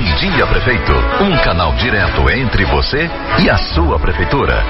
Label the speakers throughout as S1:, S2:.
S1: Bom Dia Prefeito, um canal direto entre você e a sua prefeitura.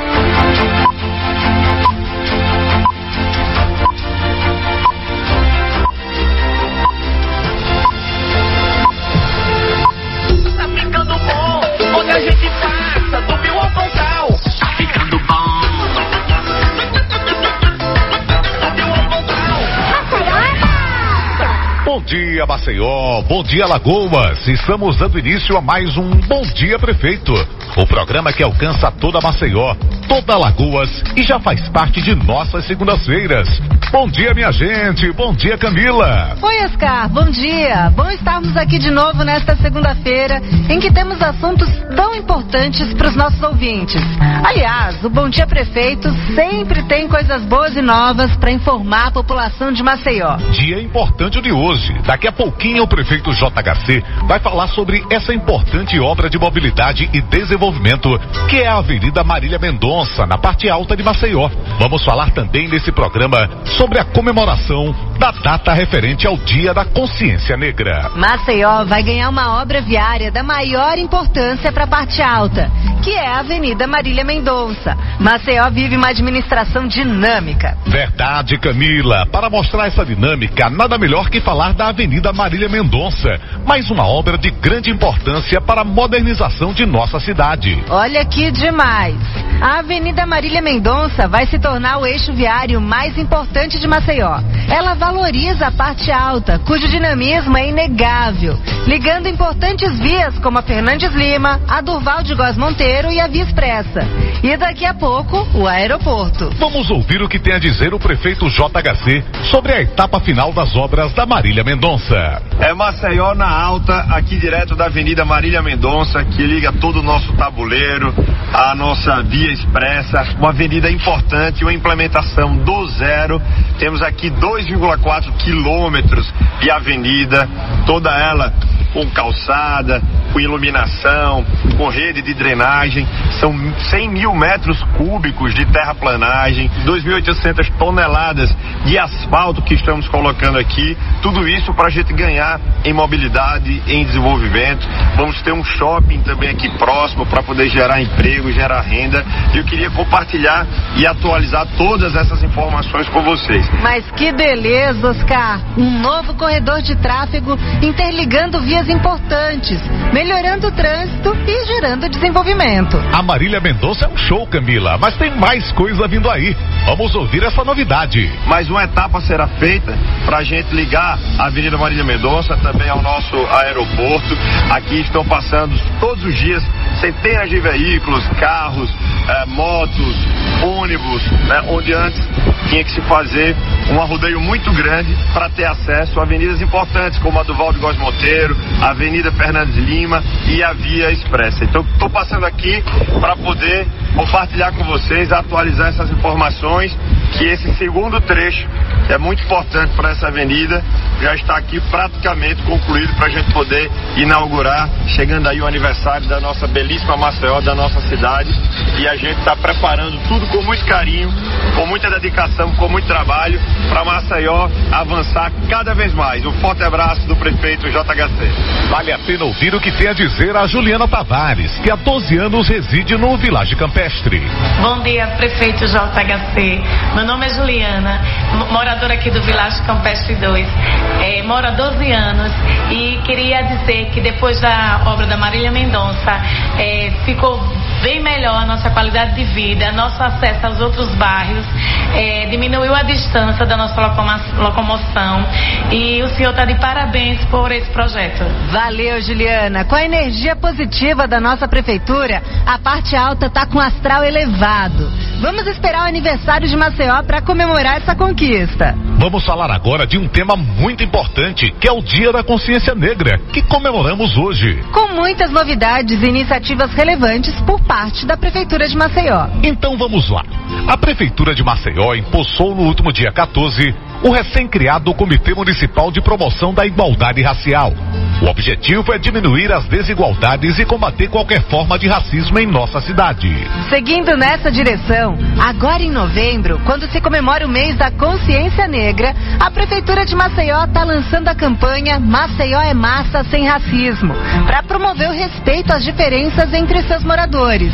S2: Maceió. Bom dia, Lagoas. Estamos dando início a mais um Bom Dia Prefeito. O programa que alcança toda Maceió, toda Lagoas e já faz parte de nossas segundas-feiras. Bom dia, minha gente. Bom dia, Camila.
S3: Oi, Oscar, bom dia. Bom estarmos aqui de novo nesta segunda-feira, em que temos assuntos tão importantes para os nossos ouvintes. Aliás, o Bom Dia Prefeito sempre tem coisas boas e novas para informar a população de Maceió.
S2: Dia importante de hoje. Daqui a pouquinho o prefeito JHC vai falar sobre essa importante obra de mobilidade e desenvolvimento que é a Avenida Marília Mendonça, na parte alta de Maceió. Vamos falar também nesse programa sobre a comemoração da data referente ao Dia da Consciência Negra.
S3: Maceió vai ganhar uma obra viária da maior importância para a parte alta, que é a Avenida Marília Mendonça. Maceió vive uma administração dinâmica.
S2: Verdade, Camila. Para mostrar essa dinâmica, nada melhor que falar da Avenida Marília Mendonça, mais uma obra de grande importância para a modernização de nossa cidade.
S3: Olha que demais! A Avenida Marília Mendonça vai se tornar o eixo viário mais importante de Maceió. Ela valoriza a parte alta, cujo dinamismo é inegável, ligando importantes vias como a Fernandes Lima, a Durval de Góes Monteiro e a Via Expressa. E daqui a pouco, o aeroporto.
S2: Vamos ouvir o que tem a dizer o prefeito JHC sobre a etapa final das obras da Marília Mendonça.
S4: É Maceió na alta, aqui direto da Avenida Marília Mendonça, que liga todo o nosso tabuleiro, a nossa via expressa, uma avenida importante, uma implementação do zero. Temos aqui 2,4 quilômetros de avenida, toda ela com calçada, com iluminação, com rede de drenagem. São 100 mil metros cúbicos de terraplanagem, 2.800 toneladas de asfalto que estamos colocando aqui. Tudo isso para a gente ganhar em mobilidade, em desenvolvimento. Vamos ter um shopping também aqui próximo para poder gerar emprego, gerar renda. E eu queria compartilhar e atualizar todas essas informações com vocês.
S3: Mas que beleza, Oscar! Um novo corredor de tráfego interligando vias importantes, melhorando o trânsito e gerando desenvolvimento.
S2: A Marília Mendonça é um show, Camila, mas tem mais coisa vindo aí. Vamos ouvir essa novidade.
S4: Mais uma etapa será feita para a gente ligar a Avenida Marília Mendonça também ao nosso aeroporto. Aqui estão passando todos os dias centenas de veículos, carros, eh, motos, ônibus, né, onde antes tinha que se fazer um arrodeio muito grande para ter acesso a avenidas importantes como a do Valdo Góes Monteiro, a Avenida Fernandes Lima e a Via Expressa. Então estou passando aqui para poder compartilhar com vocês, atualizar essas informações que esse segundo trecho é muito importante para essa avenida já está aqui praticamente concluído para a gente poder inaugurar, chegando aí o aniversário da nossa belíssima Maceió, da nossa cidade e a gente está preparando tudo com muito carinho, com muita dedicação, com muito trabalho para Maceió avançar cada vez mais. Um forte abraço do prefeito JHC.
S2: Vale a pena ouvir o que tem a dizer a Juliana Tavares, que há 12 anos reside no Vilagem Campestre.
S5: Bom dia, prefeito JHC. Meu nome é Juliana, moradora aqui do Vilagem Campestre 2. É, moro há 12 anos e queria dizer que depois da obra da Marília Mendonça é, ficou bem melhor a nossa qualidade de vida, nosso acesso aos outros bairros, é, diminuiu a distância da nossa locomoção e o senhor está de parabéns por esse projeto.
S3: Valeu, Juliana. Com a energia positiva da nossa prefeitura, a parte alta tá com astral elevado. Vamos esperar o aniversário de Maceió para comemorar essa conquista.
S2: Vamos falar agora de um tema muito importante, que é o Dia da Consciência Negra, que comemoramos hoje.
S3: Com muitas novidades e iniciativas relevantes por parte da Prefeitura de Maceió.
S2: Então vamos lá. A Prefeitura de Maceió impulsou no último dia 14 o recém-criado Comitê Municipal de Promoção da Igualdade Racial. O objetivo é diminuir as desigualdades e combater qualquer forma de racismo em nossa cidade.
S3: Seguindo nessa direção, agora em novembro, quando se comemora o mês da consciência negra, a Prefeitura de Maceió está lançando a campanha Maceió é Massa Sem Racismo, para promover o respeito às diferenças entre seus moradores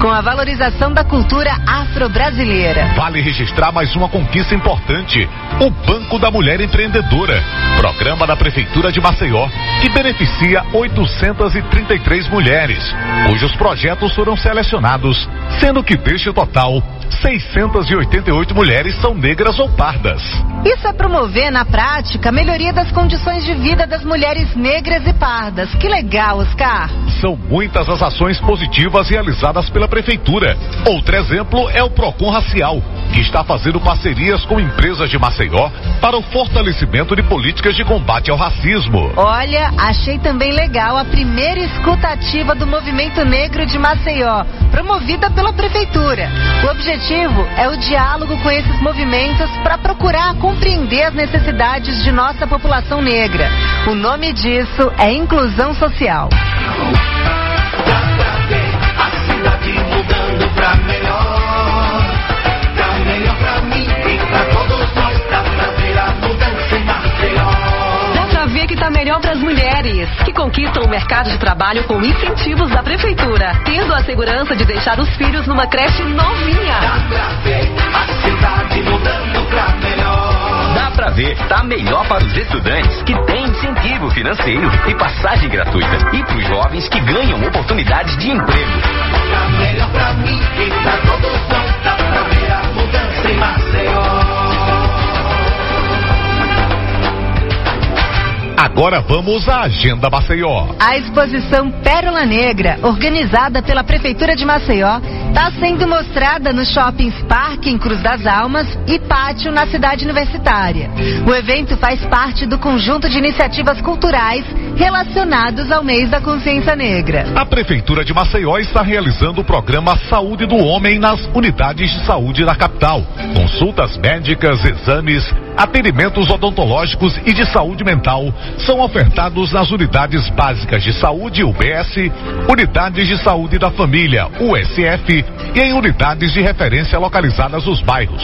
S3: com a valorização da cultura afro-brasileira.
S2: Vale registrar mais uma conquista importante: o Banco da Mulher Empreendedora, programa da Prefeitura de Maceió, que beneficia 833 mulheres, cujos projetos foram selecionados, sendo que deste total, 688 mulheres são negras ou pardas.
S3: Isso é promover na prática a melhoria das condições de vida das mulheres negras e pardas. Que legal, Oscar!
S2: São muitas as ações positivas realizadas pela Prefeitura. Outro exemplo é o Procon Racial, que está fazendo parcerias com empresas de Maceió para o fortalecimento de políticas de combate ao racismo.
S3: Olha, achei também legal a primeira escutativa do Movimento Negro de Maceió, promovida pela Prefeitura. O objetivo é o diálogo com esses movimentos para procurar compreender as necessidades de nossa população negra. O nome disso é inclusão social.
S6: Pras mulheres, que conquistam o mercado de trabalho com incentivos da prefeitura, tendo a segurança de deixar os filhos numa creche novinha.
S7: Dá pra ver a cidade mudando pra melhor.
S8: Dá pra ver, tá melhor para os estudantes que têm incentivo financeiro e passagem gratuita. E para os jovens que ganham oportunidades de emprego.
S7: Tá melhor pra mim e pra todos nós. Dá pra ver a mudança em Maceió.
S2: Agora vamos à Agenda Maceió.
S3: A exposição Pérola Negra, organizada pela Prefeitura de Maceió, está sendo mostrada nos shoppings Parque em Cruz das Almas e Pátio na cidade universitária. O evento faz parte do conjunto de iniciativas culturais relacionados ao mês da consciência negra.
S2: A Prefeitura de Maceió está realizando o programa Saúde do Homem nas unidades de saúde da capital. Consultas médicas, exames, atendimentos odontológicos e de saúde mental são ofertados nas unidades básicas de saúde UBS, unidades de saúde da família USF e em unidades de referência localizadas nos bairros.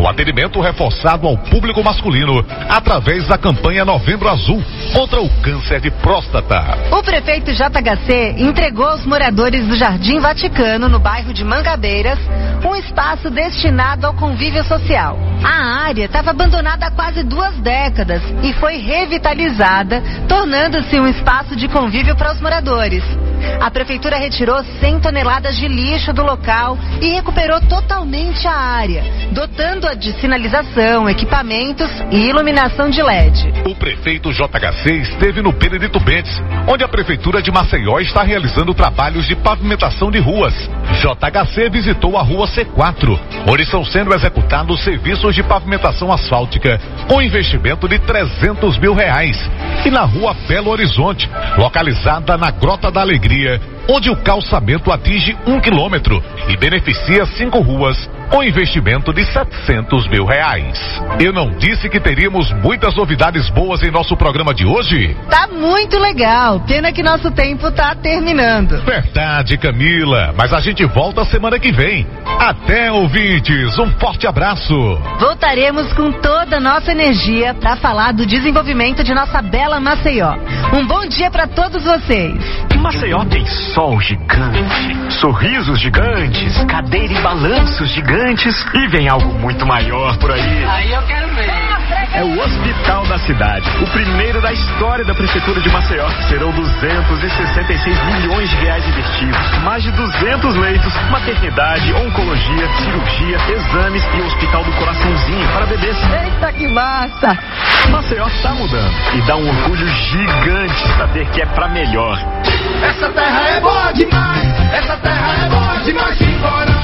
S2: O atendimento reforçado ao público masculino através da campanha Novembro Azul contra o câncer de próstata.
S3: O prefeito JHC entregou aos moradores do Jardim Vaticano, no bairro de Mangabeiras, um espaço destinado ao convívio social. A área estava abandonada há quase duas décadas e foi revitalizada, tornando-se um espaço de convívio para os moradores. A prefeitura retirou 100 toneladas de lixo do local e recuperou totalmente a área, dotando-a de sinalização, equipamentos e iluminação de LED.
S2: O prefeito JHC esteve no Benedito Bentes, onde a prefeitura de Maceió está realizando trabalhos de pavimentação de ruas. JHC visitou a rua C4, onde estão sendo executados serviços de pavimentação asfáltica com investimento de 300 mil reais. E na rua Belo Horizonte, localizada na Grota da Alegria, onde o calçamento atinge um quilômetro e beneficia cinco ruas com investimento de 700 mil reais. Eu não disse que teríamos muitas novidades boas em nosso programa de hoje?
S3: Tá muito legal. Pena que nosso tempo tá terminando.
S2: Verdade, Camila. Mas a gente volta semana que vem. Até, ouvintes. Um forte abraço.
S3: Voltaremos com toda a nossa energia para falar do desenvolvimento de nossa bela Maceió. Um bom dia para todos vocês.
S9: Maceió tem sol gigante, sorrisos gigantes, cadeira e balanços gigantes e vem algo muito maior por aí.
S7: Aí eu quero ver.
S9: É o Hospital da Cidade, o primeiro da história da Prefeitura de Maceió. Serão 266 milhões de reais investidos, mais de 200 leitos, maternidade, oncologia, cirurgia, exames e hospital do coraçãozinho para bebês.
S3: Eita, que massa!
S9: Maceió está mudando e dá um orgulho gigante saber que é para melhor.
S7: Essa terra é boa demais. Essa terra é boa demais. Simbora,